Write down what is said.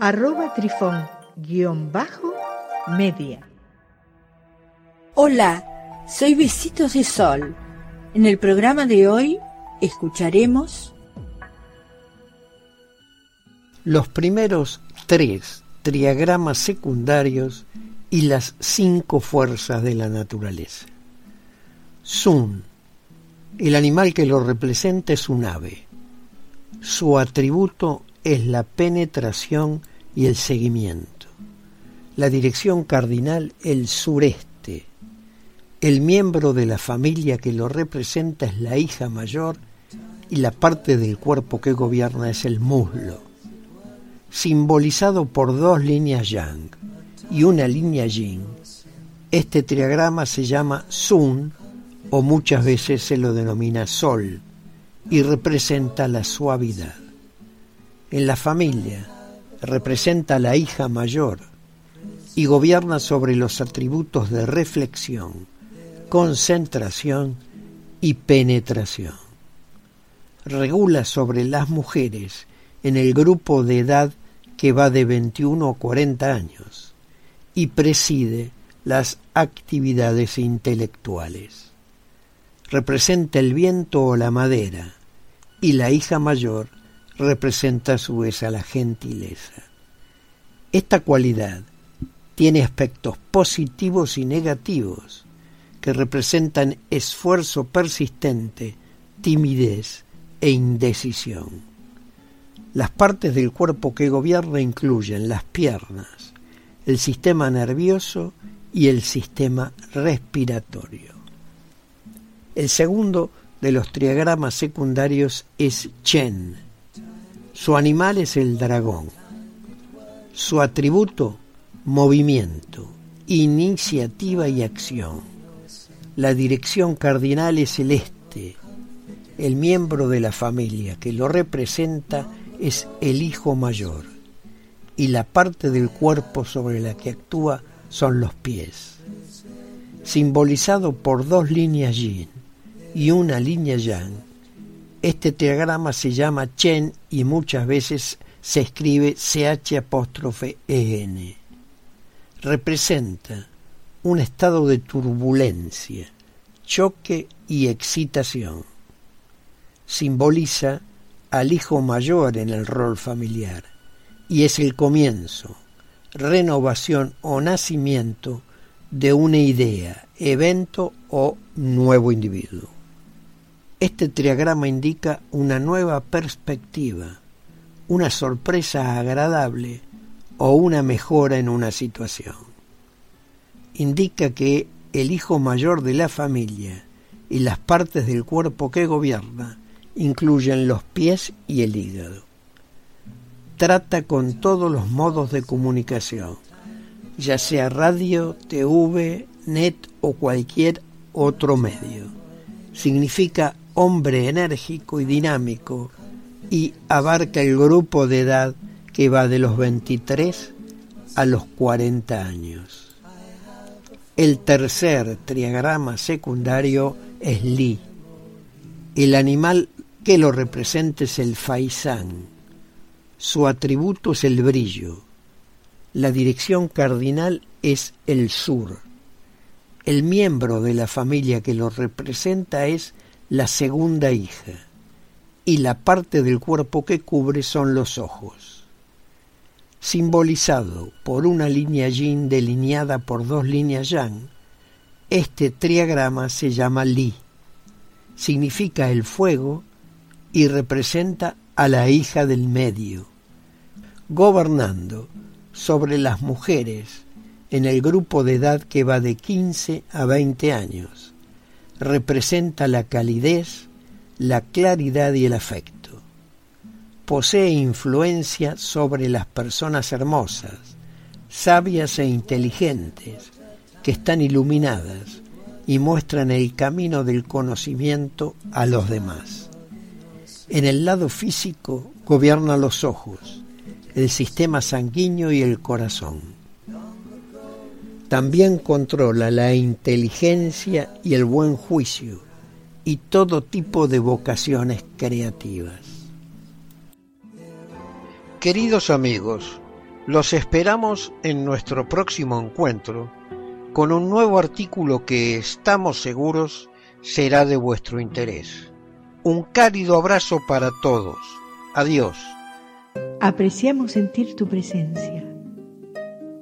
arroba trifón guion bajo media. Hola, soy Besitos de Sol. En el programa de hoy escucharemos los primeros tres triagramas secundarios y las cinco fuerzas de la naturaleza. Sun, el animal que lo representa es un ave. Su atributo es la penetración y el seguimiento. La dirección cardinal, el sureste. El miembro de la familia que lo representa es la hija mayor y la parte del cuerpo que gobierna es el muslo, simbolizado por dos líneas yang y una línea yin. Este triagrama se llama Sun o muchas veces se lo denomina Sol y representa la suavidad. En la familia representa a la hija mayor y gobierna sobre los atributos de reflexión, concentración y penetración. Regula sobre las mujeres en el grupo de edad que va de 21 a 40 años y preside las actividades intelectuales. Representa el viento o la madera y la hija mayor representa a su vez a la gentileza. Esta cualidad tiene aspectos positivos y negativos que representan esfuerzo persistente, timidez e indecisión. Las partes del cuerpo que gobierna incluyen las piernas, el sistema nervioso y el sistema respiratorio. El segundo de los triagramas secundarios es Chen, su animal es el dragón. Su atributo, movimiento, iniciativa y acción. La dirección cardinal es el este. El miembro de la familia que lo representa es el hijo mayor. Y la parte del cuerpo sobre la que actúa son los pies. Simbolizado por dos líneas yin y una línea yang, este triagrama se llama Chen y muchas veces se escribe CH apóstrofe EN. Representa un estado de turbulencia, choque y excitación. Simboliza al hijo mayor en el rol familiar y es el comienzo, renovación o nacimiento de una idea, evento o nuevo individuo. Este triagrama indica una nueva perspectiva, una sorpresa agradable o una mejora en una situación. Indica que el hijo mayor de la familia y las partes del cuerpo que gobierna incluyen los pies y el hígado. Trata con todos los modos de comunicación, ya sea radio, TV, net o cualquier otro medio. Significa hombre enérgico y dinámico y abarca el grupo de edad que va de los 23 a los 40 años. El tercer triagrama secundario es Li. El animal que lo representa es el faisán. Su atributo es el brillo. La dirección cardinal es el sur. El miembro de la familia que lo representa es la segunda hija, y la parte del cuerpo que cubre son los ojos. Simbolizado por una línea yin delineada por dos líneas yang, este triagrama se llama Li. Significa el fuego y representa a la hija del medio, gobernando sobre las mujeres en el grupo de edad que va de 15 a 20 años representa la calidez, la claridad y el afecto. Posee influencia sobre las personas hermosas, sabias e inteligentes, que están iluminadas y muestran el camino del conocimiento a los demás. En el lado físico gobiernan los ojos, el sistema sanguíneo y el corazón. También controla la inteligencia y el buen juicio y todo tipo de vocaciones creativas. Queridos amigos, los esperamos en nuestro próximo encuentro con un nuevo artículo que estamos seguros será de vuestro interés. Un cálido abrazo para todos. Adiós. Apreciamos sentir tu presencia.